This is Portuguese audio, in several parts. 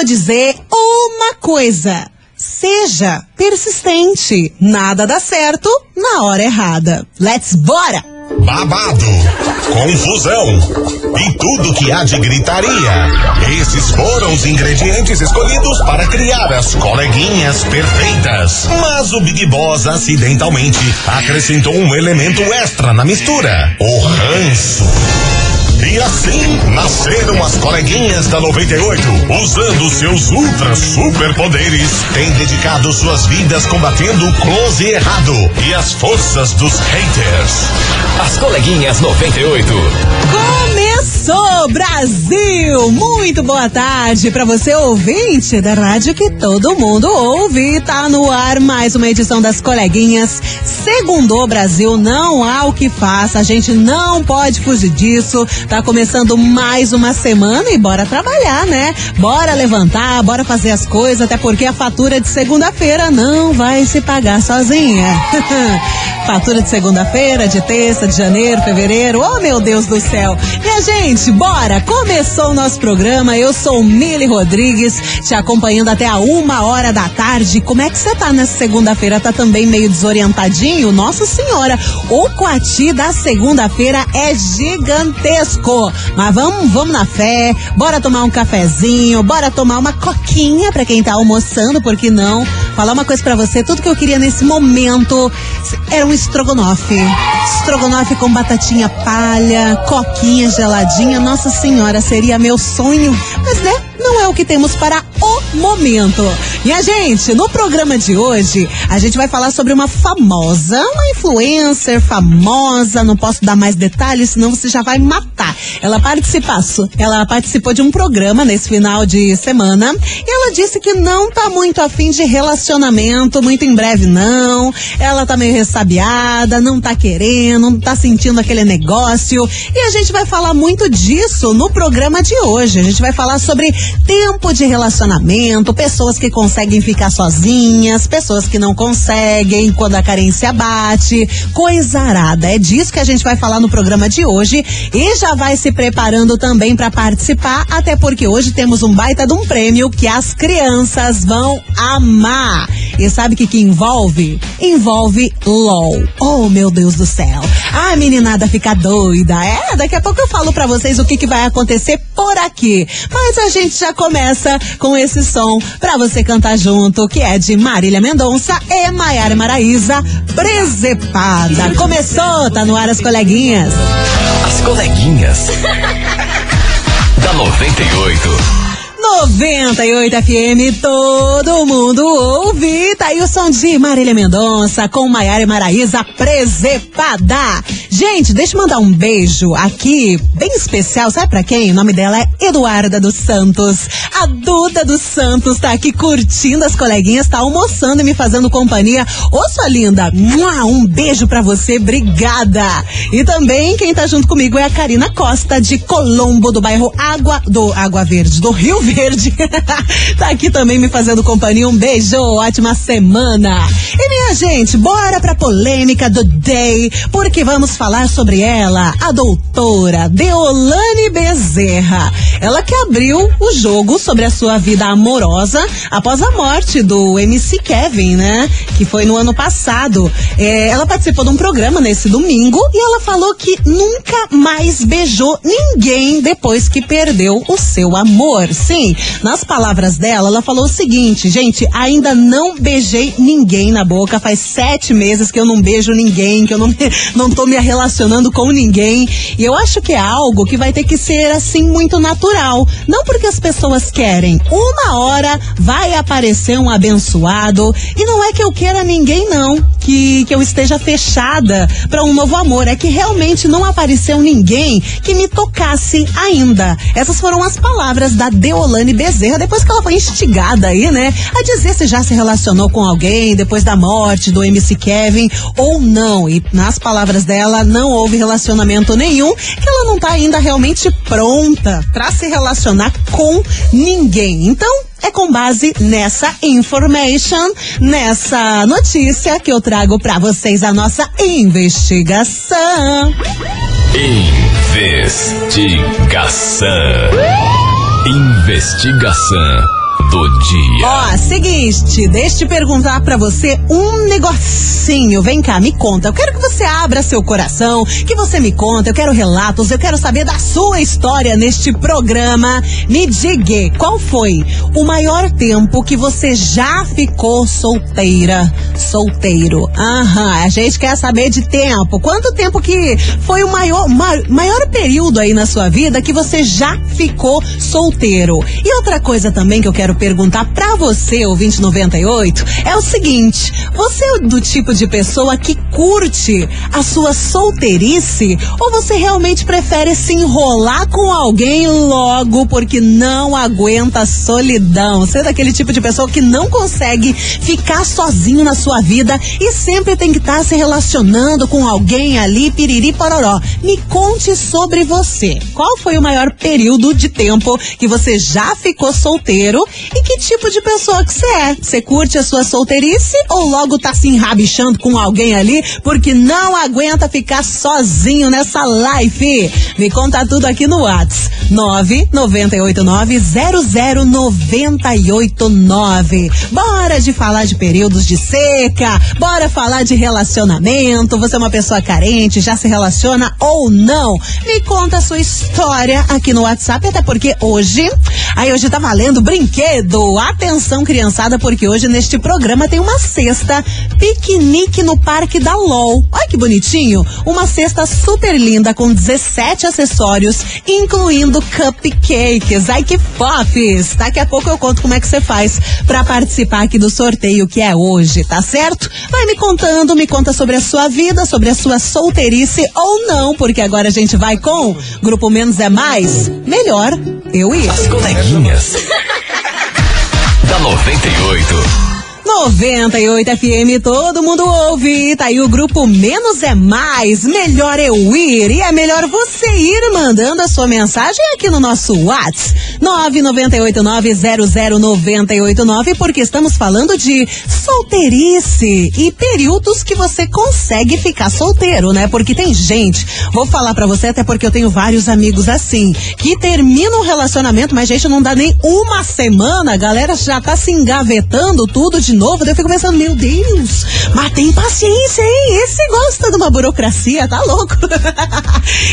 vou dizer uma coisa. Seja persistente. Nada dá certo na hora errada. Let's bora! babado, confusão e tudo que há de gritaria. Esses foram os ingredientes escolhidos para criar as coleguinhas perfeitas. Mas o Big Boss acidentalmente acrescentou um elemento extra na mistura: o ranço. E assim nasceram as coleguinhas da 98, usando seus ultra superpoderes, têm dedicado suas vidas combatendo o close errado e as forças dos haters. As coleguinhas 98. Começou, Brasil! Muito boa tarde para você, ouvinte da rádio que todo mundo ouve. Tá no ar mais uma edição das coleguinhas. Segundo o Brasil, não há o que faça, a gente não pode fugir disso. Tá começando mais uma semana e bora trabalhar, né? Bora levantar, bora fazer as coisas, até porque a fatura de segunda-feira não vai se pagar sozinha. fatura de segunda-feira, de terça, de janeiro, fevereiro. Oh, meu Deus do céu. Minha gente, bora! Começou o nosso programa. Eu sou Mili Rodrigues, te acompanhando até a uma hora da tarde. Como é que você tá nessa segunda-feira? Tá também meio desorientadinho? Nossa Senhora, o coati da segunda-feira é gigantesco. Mas vamos, vamos na fé, bora tomar um cafezinho, bora tomar uma coquinha pra quem tá almoçando, por que não? Falar uma coisa pra você, tudo que eu queria nesse momento era um estrogonofe. Estrogonofe com batatinha palha, coquinha geladinha. Nossa senhora, seria meu sonho. Mas né, não é o que temos para o momento. Minha gente, no programa de hoje, a gente vai falar sobre uma famosa, uma influencer famosa, não posso dar mais detalhes, senão você já vai matar. Ela participou, ela participou de um programa nesse final de semana e ela disse que não tá muito afim de relacionamento, muito em breve não. Ela tá meio ressabiada, não tá querendo, não tá sentindo aquele negócio. E a gente vai falar muito disso no programa de hoje. A gente vai falar sobre tempo de relacionamento, pessoas que conseguem ficar sozinhas, pessoas que não conseguem quando a carência bate, coisa arada. É disso que a gente vai falar no programa de hoje e já vai se preparando também para participar, até porque hoje temos um baita de um prêmio que as crianças vão amar. E sabe o que, que envolve? Envolve LOL. Oh, meu Deus do céu. A meninada fica doida. É, daqui a pouco eu falo para vocês o que, que vai acontecer por aqui. Mas a gente já começa com esse som pra você cantar junto, que é de Marília Mendonça e Maiara Maraíza, Presepada. Começou, tá no ar as coleguinhas. As coleguinhas. da 98. 98 FM, todo mundo ouve. Tá aí o som de Marília Mendonça com Maiara e Maraísa Presepada. Gente, deixa eu mandar um beijo aqui, bem especial, sabe pra quem? O nome dela é Eduarda dos Santos. A Duda dos Santos tá aqui curtindo as coleguinhas, tá almoçando e me fazendo companhia. Ô, sua linda, um beijo pra você, obrigada. E também quem tá junto comigo é a Karina Costa, de Colombo, do bairro Água, do Água Verde, do Rio Verde. tá aqui também me fazendo companhia. Um beijo, ótima semana. E minha gente, bora pra polêmica do day, porque vamos falar sobre ela, a doutora Deolane Bezerra. Ela que abriu o jogo sobre a sua vida amorosa após a morte do MC Kevin, né? Que foi no ano passado. É, ela participou de um programa nesse domingo e ela falou que nunca mais beijou ninguém depois que perdeu o seu amor. Sim, nas palavras dela, ela falou o seguinte, gente, ainda não beijei ninguém na boca, faz sete meses que eu não beijo ninguém, que eu não, não tô me relacionando com ninguém. E eu acho que é algo que vai ter que ser assim muito natural. Não porque as pessoas querem. Uma hora vai aparecer um abençoado. E não é que eu queira ninguém, não. Que, que eu esteja fechada para um novo amor. É que realmente não apareceu ninguém que me tocasse ainda. Essas foram as palavras da Deolane Bezerra, depois que ela foi instigada aí, né? A dizer se já se relacionou com alguém depois da morte do MC Kevin ou não. E nas palavras dela, não houve relacionamento nenhum, que ela não tá ainda realmente pronta para se relacionar com ninguém. Então, é com base nessa information, nessa notícia que eu trago para vocês a nossa investigação. Investigação. Investigação do dia. Ó, seguinte, deixa eu perguntar pra você um negocinho. Vem cá, me conta. Eu quero que você abra seu coração, que você me conta. Eu quero relatos, eu quero saber da sua história neste programa. Me diga, qual foi o maior tempo que você já ficou solteira? Solteiro. Aham, a gente quer saber de tempo. Quanto tempo que foi o maior, ma- maior período aí na sua vida que você já ficou solteiro? E outra coisa também que eu quero perguntar pra você, o 2098, é o seguinte: você é do tipo de pessoa que curte a sua solteirice ou você realmente prefere se enrolar com alguém logo porque não aguenta a solidão? Você é daquele tipo de pessoa que não consegue ficar sozinho na sua vida e sempre tem que estar se relacionando com alguém ali, piriri pororó. Me conte sobre você. Qual foi o maior período de tempo que você já ficou solteiro e que tipo de pessoa que você é? Você curte a sua solteirice ou logo tá se enrabichando com alguém ali porque não aguenta ficar sozinho nessa life? Me conta tudo aqui no Whats. 998900989. Bora de falar de períodos de seca, bora falar de relacionamento. Você é uma pessoa carente, já se relaciona ou não? Me conta a sua história aqui no WhatsApp, até porque hoje, aí hoje tá valendo brinquedo. Atenção, criançada, porque hoje neste programa tem uma cesta piquenique no Parque da LOL. Olha que bonitinho! Uma cesta super linda com 17 acessórios, incluindo cupcakes. Ai que fofes! Daqui a pouco eu conto como é que você faz pra participar aqui do sorteio que é hoje, tá certo? Vai me contando, me conta sobre a sua vida, sobre a sua solteirice ou não, porque agora a gente vai com Grupo Menos é Mais. Melhor eu ir. As coleguinhas. da 98. 98 FM, todo mundo ouve. Tá aí o grupo Menos é Mais, melhor eu ir. E é melhor você ir mandando a sua mensagem aqui no nosso WhatsApp. 998900989, porque estamos falando de solteirice e períodos que você consegue ficar solteiro, né? Porque tem gente, vou falar pra você até porque eu tenho vários amigos assim, que terminam um relacionamento, mas gente, não dá nem uma semana, a galera já tá se engavetando tudo de novo. Daí eu fico pensando, meu Deus, mas tem paciência, hein? Esse gosta de uma burocracia, tá louco?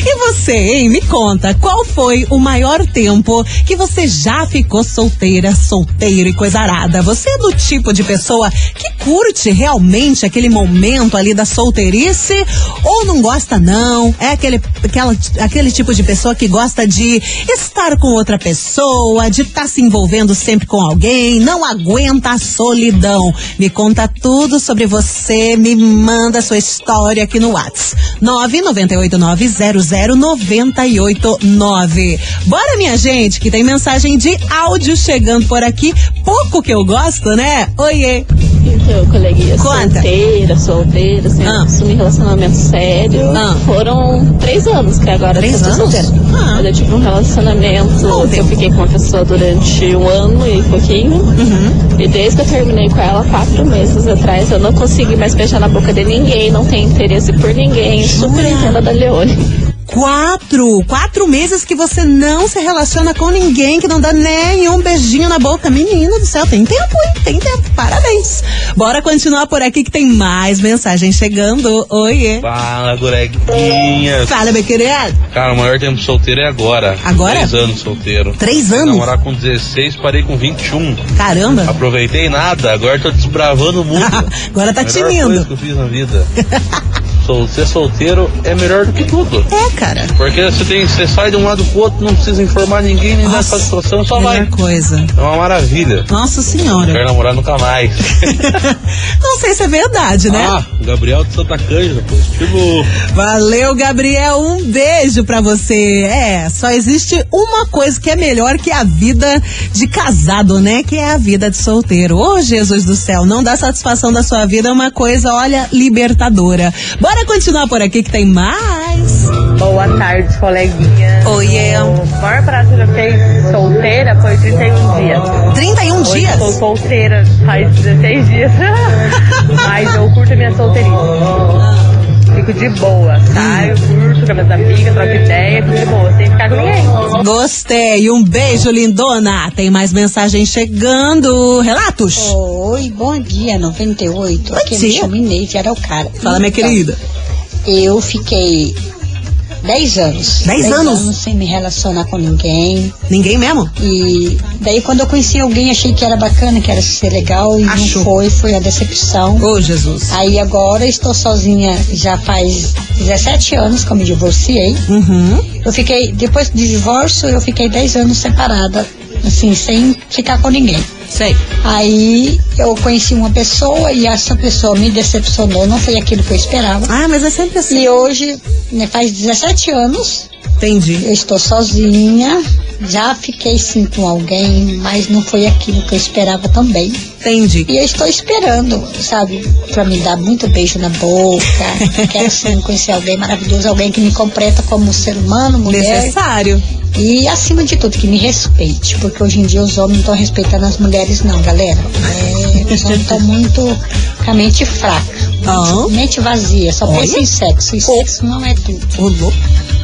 e você, hein? Me conta, qual foi o maior tempo que você já ficou solteira, solteiro e coisa arada? Você é do tipo de pessoa que curte realmente aquele momento ali da solteirice ou não gosta não? É aquele, aquela, aquele tipo de pessoa que gosta de estar com outra pessoa, de estar se envolvendo sempre com alguém, não aguenta a solidão. Me conta tudo sobre você, me manda sua história aqui no WhatsApp. 998900989. Bora, minha gente, que tem mensagem de áudio chegando por aqui. Pouco que eu gosto, né? Oiê. Então, coleguinha, Conta. solteira, solteira, sem Ah. assumir relacionamento sério. Ah. Foram três anos que agora Três eu anos? solteira. Ah. Eu tive um relacionamento eu fiquei com uma pessoa durante um ano e pouquinho. Uhum. E desde que eu terminei com ela, quatro meses atrás, eu não consegui mais beijar na boca de ninguém, não tenho interesse por ninguém. Super Jura? entendo da Leone. Quatro, quatro meses que você não se relaciona com ninguém, que não dá nenhum beijinho na boca. Menino do céu, tem tempo, hein? Tem tempo. Parabéns. Bora continuar por aqui que tem mais mensagem chegando. Oiê. Fala, coleguinhas. Fala, meu querido. Cara, o maior tempo solteiro é agora. Agora? Três anos solteiro. Três anos? Namorar com 16, parei com 21. Caramba. Aproveitei nada, agora tô desbravando o mundo. Agora tá Melhor tinindo. coisa que eu fiz na vida. Sol- ser solteiro é melhor do que tudo. É, cara. Porque você tem, você sai de um lado pro outro, não precisa informar ninguém, nem dar Nossa, satisfação, só vai. coisa. É uma maravilha. Nossa Não senhora. quero namorar nunca mais. Não sei se é verdade, né? Ah, Gabriel de Santa Cândida, positivo. Valeu, Gabriel. Um beijo pra você. É, só existe uma coisa que é melhor que a vida de casado, né? Que é a vida de solteiro. Ô, Jesus do céu, não dá satisfação da sua vida é uma coisa, olha, libertadora. Bora continuar por aqui que tem mais. Boa tarde, coleguinha. Oiê. O maior prazo que eu já fiz solteira foi 31 dias. 31 Hoje dias? estou solteira faz 16 dias. Mas eu curto a minha solteirice. fico de boa. Saio, curto com as minhas amigas, troco ideia, fico de boa, sem ficar com ninguém. Gostei. Um beijo, lindona. Tem mais mensagem chegando. Relatos. Oi, bom dia, 98. Bom Aqui eu me chamo Inês de Araucária. Fala, minha Então, querida. Eu fiquei 10 anos. Dez anos? sem me relacionar com ninguém. Ninguém mesmo? E daí quando eu conheci alguém, achei que era bacana, que era ser legal. E Achou. não foi, foi a decepção. Ô, Jesus. Aí agora estou sozinha já faz 17 anos que eu me divorciei. Uhum. Eu fiquei, depois do divórcio, eu fiquei 10 anos separada, assim, sem ficar com ninguém. Sei. Aí eu conheci uma pessoa e essa pessoa me decepcionou, não foi aquilo que eu esperava. Ah, mas é sempre assim. E hoje, né, faz 17 anos, Entendi. eu estou sozinha, já fiquei sim com alguém, mas não foi aquilo que eu esperava também. Entendi. E eu estou esperando, sabe, pra me dar muito beijo na boca. Quero sim conhecer alguém maravilhoso, alguém que me completa como ser humano, mulher. Necessário. E acima de tudo, que me respeite, porque hoje em dia os homens não estão respeitando as mulheres, não, galera. É, os homens estão muito com a mente fraca, Ah. mente vazia, só Olha. pensa em sexo. E sexo não é tudo.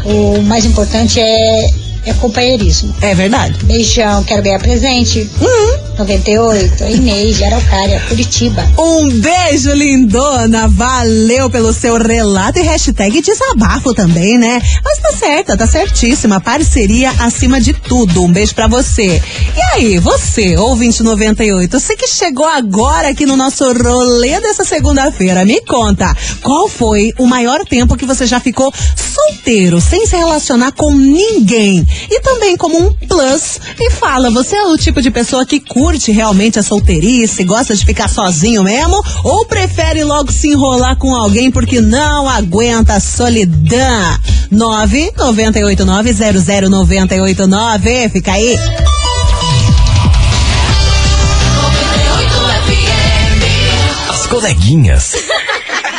O mais importante é, é companheirismo. É verdade. Beijão, quero ganhar presente. Uhum. 98, Inês, de Araucária, Curitiba. Um beijo, lindona. Valeu pelo seu relato e hashtag desabafo também, né? Mas tá certa, tá certíssima. Parceria acima de tudo. Um beijo pra você. E aí, você, ouvinte 98, você que chegou agora aqui no nosso rolê dessa segunda-feira, me conta, qual foi o maior tempo que você já ficou solteiro, sem se relacionar com ninguém? E também como um plus, me fala, você é o tipo de pessoa que curte realmente a solteirice, gosta de ficar sozinho mesmo? Ou prefere logo se enrolar com alguém porque não aguenta a solidão? 998900989. Fica aí. As coleguinhas.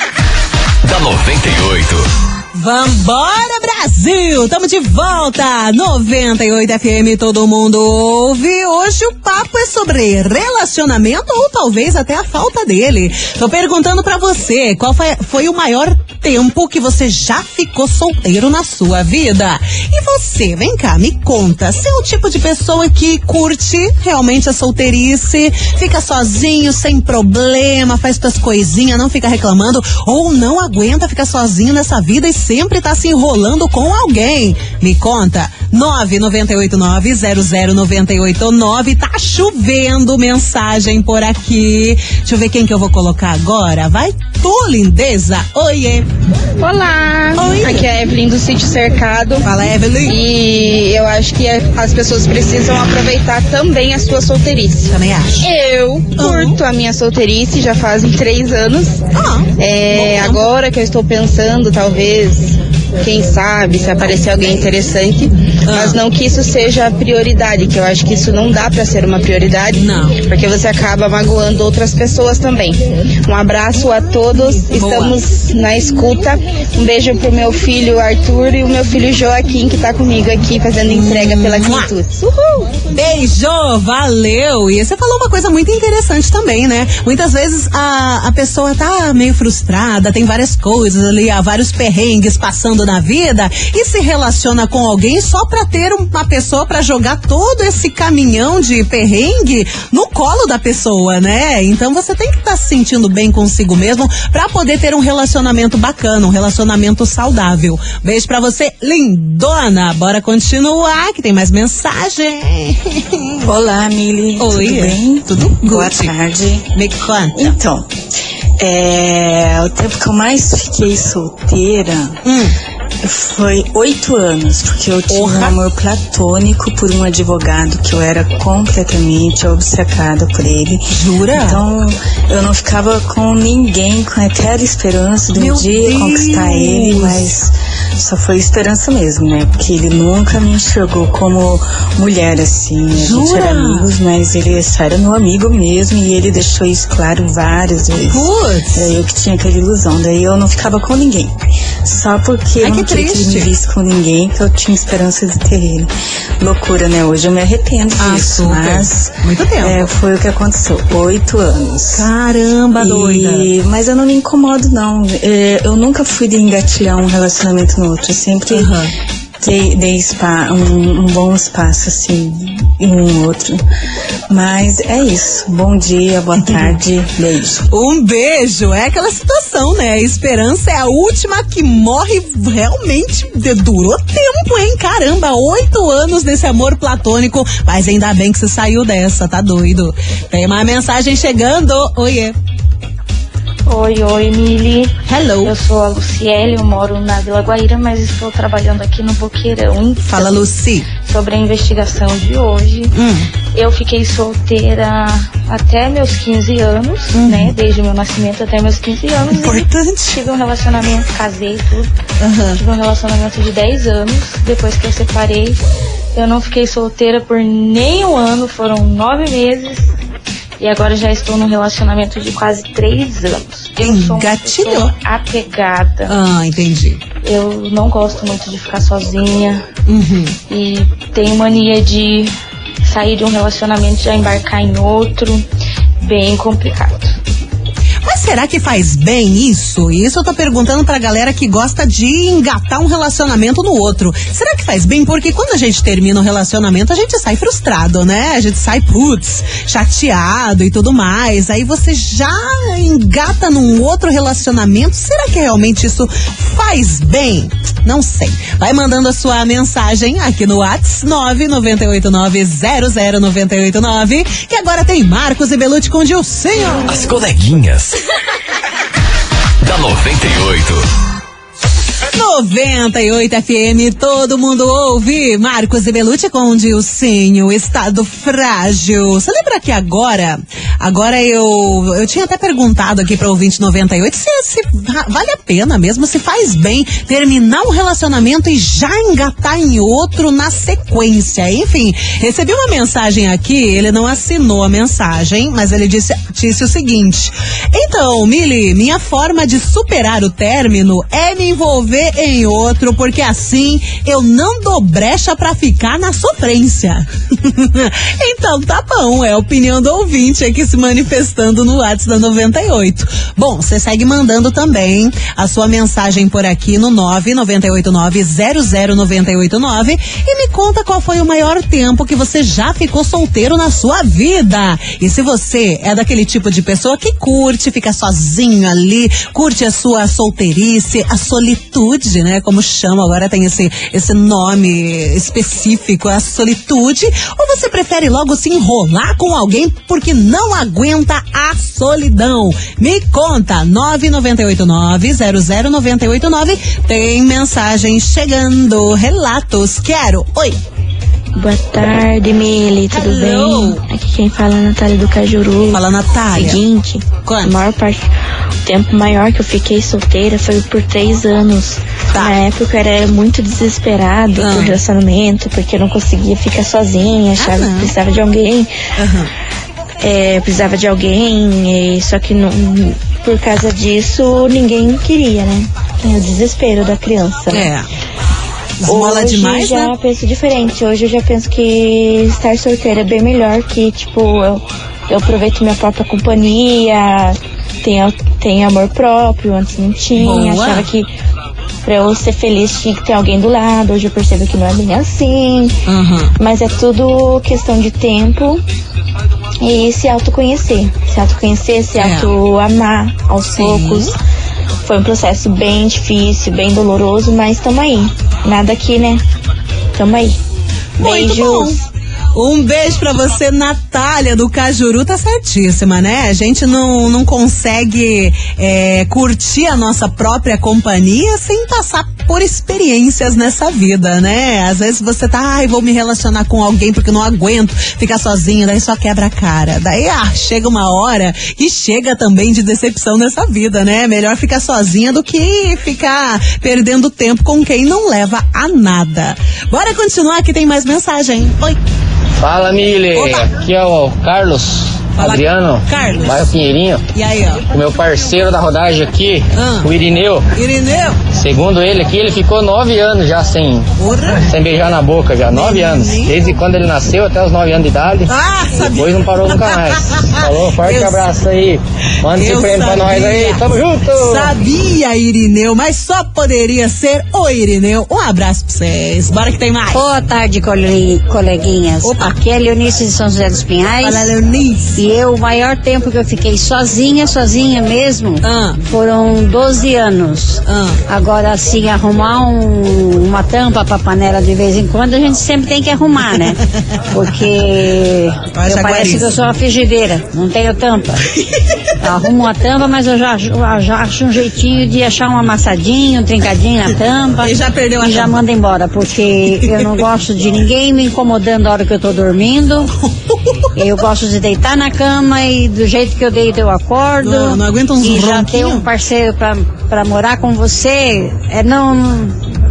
da 98. Vambora, Brasil! Tamo de volta! 98 FM, todo mundo ouve. Hoje o papo é sobre relacionamento ou talvez até a falta dele. Tô perguntando pra você, qual foi, foi o maior tempo que você já ficou solteiro na sua vida? E você, vem cá, me conta, você é o tipo de pessoa que curte realmente a solteirice, fica sozinho, sem problema, faz suas coisinhas, não fica reclamando, ou não aguenta ficar sozinho nessa vida e sempre tá se enrolando com alguém? Me conta, 998900989, tá chovendo mensagem por aqui. Deixa eu ver quem que eu vou colocar agora. Vai tu, lindeza. Oiê. Olá! Oi. Aqui é a Evelyn do Sítio Cercado. Fala, Evelyn. E eu acho que as pessoas precisam aproveitar também a sua solteirice. Também acho. Eu curto a minha solteirice já fazem três anos. Ah, É, agora que eu estou pensando, talvez, quem sabe, se aparecer alguém interessante. Mas não que isso seja a prioridade, que eu acho que isso não dá pra ser uma prioridade. Não. Porque você acaba magoando outras pessoas também. Um abraço a todos, estamos na escuta. Um beijo pro meu filho Arthur e o meu filho Joaquim, que tá comigo aqui fazendo entrega pela Mua. Quintudes. Uhul! Beijo, valeu! E você falou uma coisa muito interessante também, né? Muitas vezes a, a pessoa tá meio frustrada, tem várias coisas ali, há vários perrengues passando na vida e se relaciona com alguém só pra ter uma pessoa pra jogar todo esse caminhão de perrengue no colo da pessoa, né? Então você tem que estar se sentindo bem consigo mesmo pra poder ter um relacionamento bacana, um relacionamento saudável. Beijo pra você, lindona! Bora continuar, que tem mais mensagem. Olá, Mili. Oi, Tudo bem? tudo Boa good. tarde. Me conta. Então, é, o tempo que eu mais fiquei solteira Hum, foi oito anos, porque eu tive Porra. um amor platônico por um advogado que eu era completamente obcecada por ele. jura? Então, eu não ficava com ninguém com aquela esperança de um Meu dia Deus. conquistar ele, mas Só foi esperança mesmo, né? Porque ele nunca me enxergou como mulher, assim. A gente Jura? era amigos, mas ele só era meu amigo mesmo e ele deixou isso claro várias vezes. Putz. Era eu que tinha aquela ilusão. Daí eu não ficava com ninguém. Só porque Ai, não triste. me visse com ninguém, que eu tinha esperança de ter ele. Loucura, né? Hoje eu me arrependo Ah, disso. super. Mas Muito tempo. é, foi o que aconteceu. Oito anos. Caramba, doida. E- mas eu não me incomodo, não. É, eu nunca fui de engatilhar um relacionamento no outro. Eu sempre Aham. Dei, dei spa- um, um bom espaço, assim, em um outro. Mas é isso. Bom dia, boa tarde, beijo. Um beijo, é aquela situação, né? A esperança é a última que morre realmente. de- Durou tempo, hein? Caramba, oito anos nesse amor platônico. Mas ainda bem que você saiu dessa, tá doido? Tem uma mensagem chegando. Oiê. Oi, oi, Mili. Hello. Eu sou a Luciele, eu moro na Vila Guaíra, mas estou trabalhando aqui no Boqueirão. Fala, Luci. Sobre a investigação de hoje. Hum. Eu fiquei solteira até meus 15 anos, né? Desde o meu nascimento até meus 15 anos. Uhum. Importante. Tive um relacionamento, casei tudo. Aham. Tive um relacionamento de 10 anos. Depois que eu separei, eu não fiquei solteira por nem um ano, foram nove meses. E agora já estou num relacionamento de quase três anos. Eu sou Engatilhou. pessoa apegada. Ah, entendi. Eu não gosto muito de ficar sozinha. Uhum. E tenho mania de sair de um relacionamento e já embarcar em outro. Bem complicado. Será que faz bem isso? Isso eu tô perguntando pra galera que gosta de engatar um relacionamento no outro. Será que faz bem? Porque quando a gente termina um relacionamento, a gente sai frustrado, né? A gente sai, putz, chateado e tudo mais. Aí você já engata num outro relacionamento. Será que realmente isso faz bem? Não sei. Vai mandando a sua mensagem aqui no WhatsApp 998900989 que agora tem Marcos e Belucci com Dilcinho. As coleguinhas. Da 98. 98 FM, todo mundo ouve. Marcos e Belucci com Dilcinho, estado frágil. Você lembra que agora, agora eu, eu tinha até perguntado aqui para ouvinte 98 se, se va- vale a pena mesmo, se faz bem terminar um relacionamento e já engatar em outro na sequência. Enfim, recebi uma mensagem aqui, ele não assinou a mensagem, mas ele disse, disse o seguinte: Então, Mili, minha forma de superar o término é me envolver em outro, porque assim eu não dou brecha pra ficar na sofrência. então tá bom, é a opinião do ouvinte aqui se manifestando no WhatsApp da 98. Bom, você segue mandando também a sua mensagem por aqui no 998900989 e me conta qual foi o maior tempo que você já ficou solteiro na sua vida. E se você é daquele tipo de pessoa que curte ficar sozinho ali, curte a sua solteirice, a solitude, né? Como chama, agora tem esse, esse nome específico, a solitude. Ou você prefere logo se enrolar com alguém porque não aguenta a solidão? Me conta, 998900989. Tem mensagem chegando, relatos, quero. Oi. Boa tarde, Mili, tudo Hello. bem? Aqui quem fala é a Natália do Cajuru. Fala, Natália. Seguinte, a maior parte, o tempo maior que eu fiquei solteira foi por três anos. Na época eu era muito desesperada Tá. Ah. por relacionamento, porque eu não conseguia ficar sozinha, achava não. que precisava de alguém. Aham. É, precisava de alguém, e só que não, por causa disso ninguém queria, né? É o desespero da criança. né? É. Hoje demais, já né? penso diferente. Hoje eu já penso que estar solteira é bem melhor, que tipo, eu, eu aproveito minha própria companhia, tenho, tenho amor próprio, antes não tinha, Boa. achava que pra eu ser feliz tinha que ter alguém do lado, hoje eu percebo que não é bem assim. Uhum. Mas é tudo questão de tempo e se autoconhecer. Se autoconhecer, se É. auto-amar aos Sim. poucos. Foi um processo bem difícil, bem doloroso, mas tamo aí. Nada aqui, né? Tamo aí. Muito bom. Um beijo pra você, Natália do Cajuru, tá certíssima, né? A gente não, não consegue é, curtir a nossa própria companhia sem passar por experiências nessa vida, né? Às vezes você tá, ai, vou me relacionar com alguém porque não aguento ficar sozinha, daí só quebra a cara. Daí, ah, chega uma hora e chega também de decepção nessa vida, né? Melhor ficar sozinha do que ficar perdendo tempo com quem não leva a nada. Bora continuar que tem mais mensagem. Oi. Fala. Opa. Aqui é o Carlos Fala, Adriano. Carlos. Bairro Pinheirinho. E aí, ó. O meu parceiro da rodagem aqui, Ah. o Irineu. Irineu. Segundo ele aqui, ele ficou nove anos já sem, Porra. sem beijar na boca já. Nove anos. Desde quando ele nasceu até os nove anos de idade. Ah, sabia. Depois não parou nunca mais. Falou, forte Eu- abraço aí. Manda esse prêmio pra nós aí. Tamo junto. Sabia, Irineu, mas só poderia ser o Irineu. Um abraço pra vocês. Bora que tem mais. Boa tarde, cole- coleguinhas. Aqui é Leonice de São José dos Pinhais. Fala, Leonice. E eu, o maior tempo que eu fiquei sozinha, sozinha mesmo, Ah. foram 12 anos. Ah. Agora, assim, arrumar um- uma tampa pra panela de vez em quando, a gente sempre tem que arrumar, né? Porque parece que eu sou uma frigideira, não tenho tampa. Arrumo uma tampa, mas eu já, já, já acho um jeitinho de achar um amassadinho, um trincadinho na tampa. E já perdeu a E já manda embora, porque eu não gosto de ninguém me incomodando a hora que eu tô dormindo. Eu gosto de deitar na cama e do jeito que eu deito eu acordo. Não, não aguenta uns E já ter um parceiro pra, pra morar com você, é não.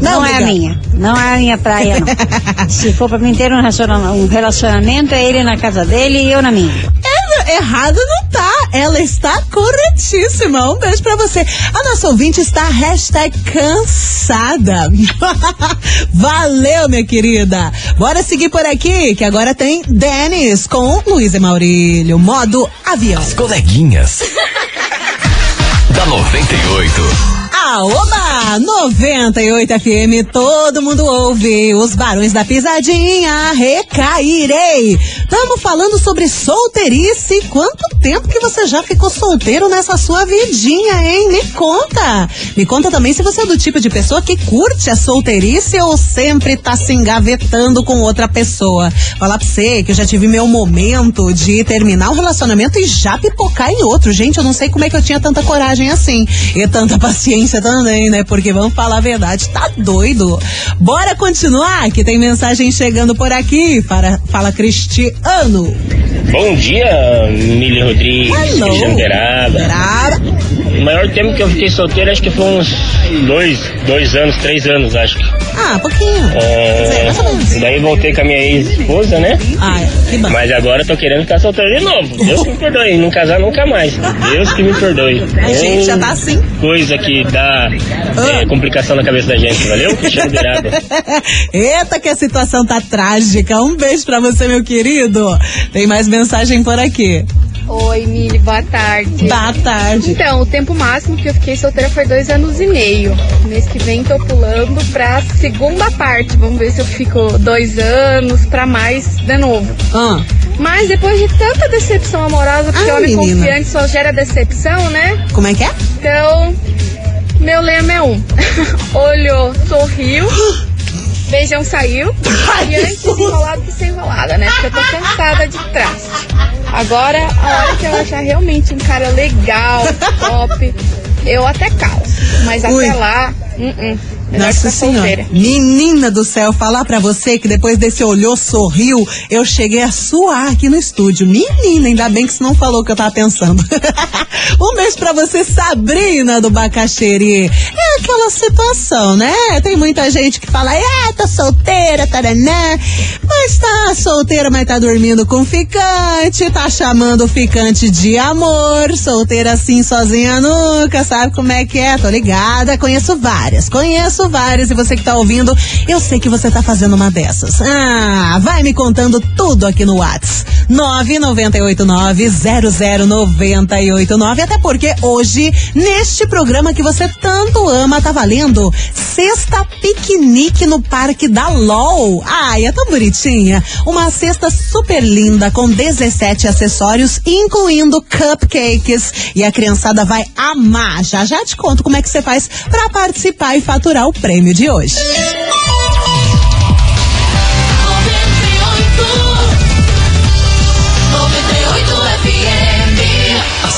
Não, é a minha. Não é a minha praia, não. Se for pra mim ter um relaciona- um relacionamento, é ele na casa dele e eu na minha. Errado não tá. Ela está corretíssima. Um beijo pra você. A nossa ouvinte está hashtag cansada. Valeu, minha querida. Bora seguir por aqui, que agora tem Denis com Luiz e Maurílio. Modo avião. As coleguinhas. da 98. Aoba! 98 FM, todo mundo ouve. Os barões da pisadinha, recairei. Tamo falando sobre solteirice. Quanto tempo que você já ficou solteiro nessa sua vidinha, hein? Me conta. Me conta também se você é do tipo de pessoa que curte a solteirice ou sempre tá se engavetando com outra pessoa. Falar pra você que eu já tive meu momento de terminar um relacionamento e já pipocar em outro. Gente, eu não sei como é que eu tinha tanta coragem assim. E tanta paciência também, né? Porque vamos falar a verdade, tá doido. Bora continuar, que tem mensagem chegando por aqui. Para, fala Cristiano. Bom dia, Mili Rodrigues, Beraba. Beraba. O maior tempo que eu fiquei solteiro acho que foi uns dois, dois anos, três anos, acho que. Ah, pouquinho. É, menos. daí voltei com a minha ex-esposa, né? Ah, que bom. Mas agora eu tô querendo ficar solteiro de novo. Deus que me perdoe, não casar nunca mais. Deus que me perdoe. A gente já tá assim. Coisa que dá é, complicação na cabeça da gente, valeu? Cristiano Beraba. Eita, que a situação tá trágica. Um beijo pra você, meu querido. Tem mais mensagem por aqui. Oi, Mili, boa tarde. Boa tarde. Então, o tempo máximo que eu fiquei solteira foi dois anos e meio. Mês que vem tô pulando pra segunda parte. Vamos ver se eu fico dois anos pra mais de novo. Ah. Mas depois de tanta decepção amorosa, porque Ai, homem menina. confiante só gera decepção, né? Como é que é? Então, meu lema é um. Olhou, sorriu. Beijão saiu. E antes enrolado que sem enrolada, né? Porque eu tô cansada de traste. Agora, a hora que eu achar realmente um cara legal, top, eu até calço. Mas Ui. até lá, uh-uh. Melhor Nossa ficar senhora. Menina do céu, falar pra você que depois desse olhou, sorriu, eu cheguei a suar aqui no estúdio. Menina, ainda bem que você não falou o que eu tava pensando. um beijo pra você, Sabrina do Bacaxeri. É aquela situação, né? Tem muita gente que fala, é, tô solteira, taraná. Mas tá solteira, mas tá dormindo com ficante, tá chamando o ficante de amor. Solteira assim, sozinha nunca, sabe como é que é? Tô ligada, conheço várias, conheço várias. E você que tá ouvindo, eu sei que você tá fazendo uma dessas. Ah, vai me contando tudo aqui no Whats. 998900989. Até porque hoje, neste programa que você tanto ama, tá valendo Sexta Piquenique no Parque da LOL. Ai, é tão bonitinha. Uma cesta super linda com 17 acessórios, incluindo cupcakes. E a criançada vai amar. Já já te conto como é que você faz pra participar e faturar o prêmio de hoje.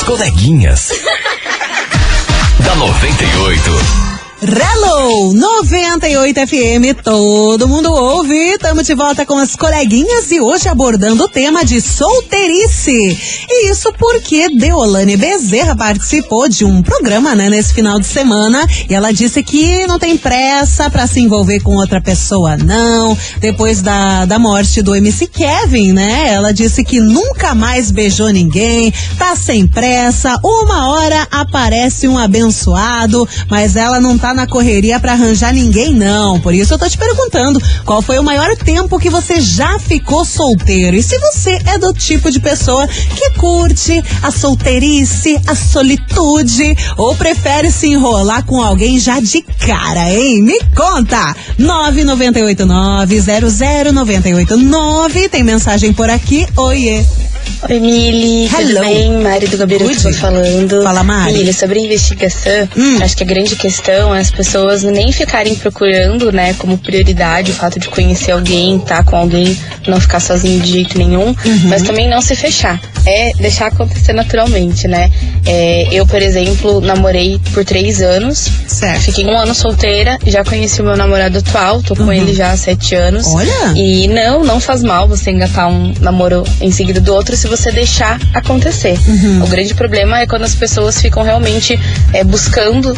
Coleguinhas. da 98. Relo 98 FM, todo mundo ouve. Estamos de volta com as coleguinhas e hoje abordando o tema de solteirice. E isso porque Deolane Bezerra participou de um programa, né, nesse final de semana e ela disse que não tem pressa para se envolver com outra pessoa, não. Depois da, da morte do MC Kevin, né, ela disse que nunca mais beijou ninguém, tá sem pressa. Uma hora aparece um abençoado, mas ela não tá na correria para arranjar ninguém, não. Por isso eu tô te perguntando, qual foi o maior tempo que você já ficou solteiro? E se você é do tipo de pessoa que curte a solteirice, a solitude, ou prefere se enrolar com alguém já de cara, hein? Me conta! 998900989. Tem mensagem por aqui. Oiê. Oi, Mili. Tudo Hello. bem? Mari do Gabiru que tô falando. Fala, Mari. Hum. Mili, sobre a investigação, acho que a grande questão é as pessoas nem ficarem procurando, né, como prioridade o fato de conhecer alguém, tá com alguém, não ficar sozinho de jeito nenhum, Uhum. mas também não se fechar. É deixar acontecer naturalmente, né? É, eu, por exemplo, namorei por três anos. Certo. Fiquei um ano solteira, já conheci o meu namorado atual, tô com ele já há sete anos. Uhum. Olha! E não, não faz mal você engatar um namoro em seguida do outro se você deixar acontecer. Uhum. O grande problema é quando as pessoas ficam realmente é, buscando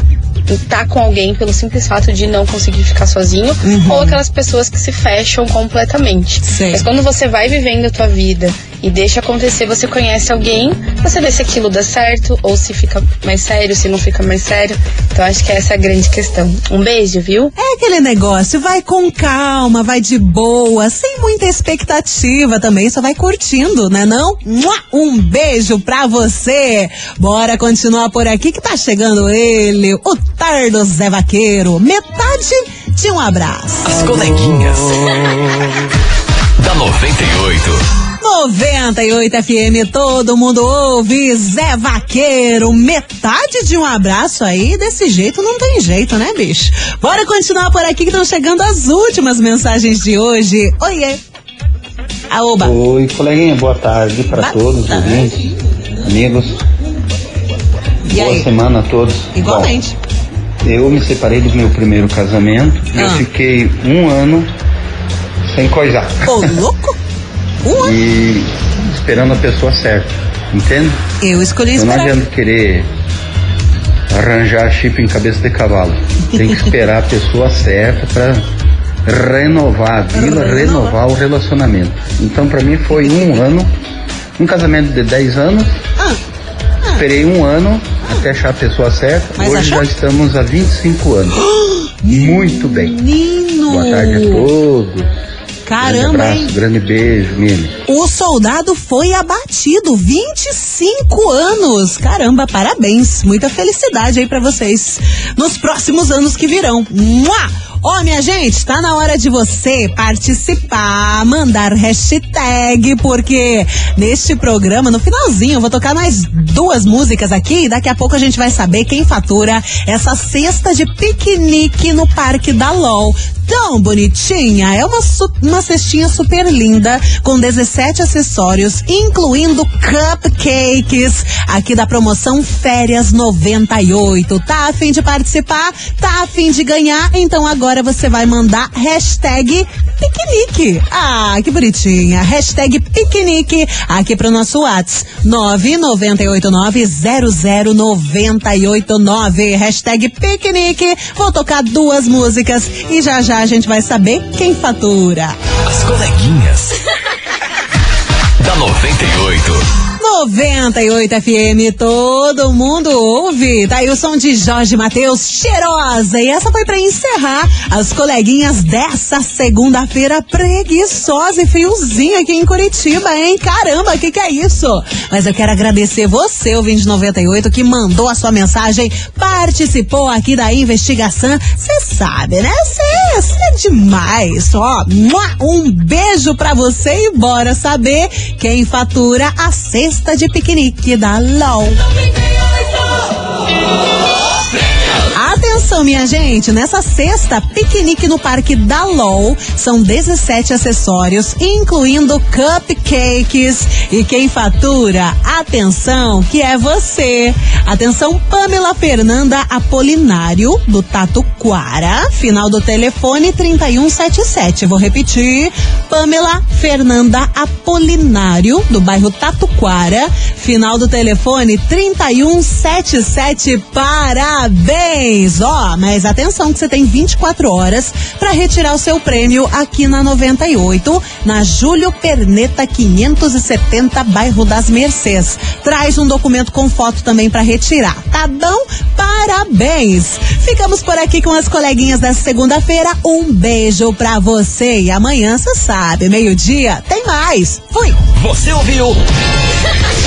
estar com alguém pelo simples fato de não conseguir ficar sozinho, Uhum. ou aquelas pessoas que se fecham completamente. Sei. Mas quando você vai vivendo a tua vida e deixa acontecer, você conhece alguém, você vê se aquilo dá certo, ou se fica mais sério, se não fica mais sério. Então acho que essa é a grande questão. Um beijo, viu? É aquele negócio, vai com calma, vai de boa, sem muita expectativa também, só vai curtindo, né não? Um beijo pra você! Bora continuar por aqui que tá chegando ele, o Tardo Zé Vaqueiro, metade de um abraço. As coleguinhas. da 98. 98 FM, todo mundo ouve, Zé Vaqueiro, metade de um abraço aí, desse jeito não tem jeito, né, bicho? Bora continuar por aqui que estão chegando as últimas mensagens de hoje. Oiê! Aoba! Oi, coleguinha, boa tarde para todos os ouvintes, amigos. E boa aí? semana a todos. Igualmente. Bom, eu me separei do meu primeiro casamento e eu Ah. fiquei um ano sem coisar. Ô, louco! Um E esperando a pessoa certa, entende? Eu escolhi Então não esperar. adianta querer arranjar chip em cabeça de cavalo. Tem que esperar a pessoa certa para renovar a vida, renovar o relacionamento. Então para mim foi um ano, um casamento de 10 anos. Esperei um ano até achar a pessoa certa. Mas Hoje achou? já estamos há 25 anos. Muito bem. Menino! Boa tarde a todos. Caramba, grande abraço, hein? grande beijo, Mili. O soldado foi abatido, 25 anos. Caramba, parabéns. Muita felicidade aí pra vocês nos próximos anos que virão. Mua! Ó, minha gente, tá na hora de você participar, mandar hashtag, porque neste programa, no finalzinho, eu vou tocar mais duas músicas aqui e daqui a pouco a gente vai saber quem fatura essa cesta de piquenique no Parque da LOL. Tão bonitinha, é uma, uma cestinha super linda, com 17 acessórios, incluindo cupcakes, aqui da promoção Férias 98. Tá a fim de participar? Tá a fim de ganhar? Então agora você vai mandar hashtag piquenique. Ah, que bonitinha. Hashtag piquenique aqui pro nosso WhatsApp. 998900989. Hashtag piquenique. Vou tocar duas músicas e já já a gente vai saber quem fatura. As coleguinhas. da 98. 98 FM, todo mundo ouve. Tá aí o som de Jorge Matheus, cheirosa. E essa foi pra encerrar as coleguinhas dessa segunda-feira preguiçosa e friozinha aqui em Curitiba, hein? Caramba, o que, que é isso? Mas eu quero agradecer você, ouvinte 98, que mandou a sua mensagem, participou aqui da investigação. Você sabe, né? Você é demais. Ó, um beijo pra você e bora saber quem fatura a cesta de piquenique da LOL. Atenção! Minha gente, nessa sexta, piquenique no Parque da LOL. São 17 acessórios, incluindo cupcakes. E quem fatura, atenção, que é você. Atenção, Pamela Fernanda Apolinário, do Tatuquara. Final do telefone 3177. Vou repetir. Pamela Fernanda Apolinário, do bairro Tatuquara. Final do telefone 3177. Parabéns! Ó, mas atenção que você tem 24 horas para retirar o seu prêmio aqui na 98, na Júlio Perneta 570, bairro das Mercês. Traz um documento com foto também para retirar, tá bom? Parabéns! Ficamos por aqui com as coleguinhas da segunda-feira. Um beijo pra você e amanhã, você sabe, meio-dia tem mais. Fui! Você ouviu?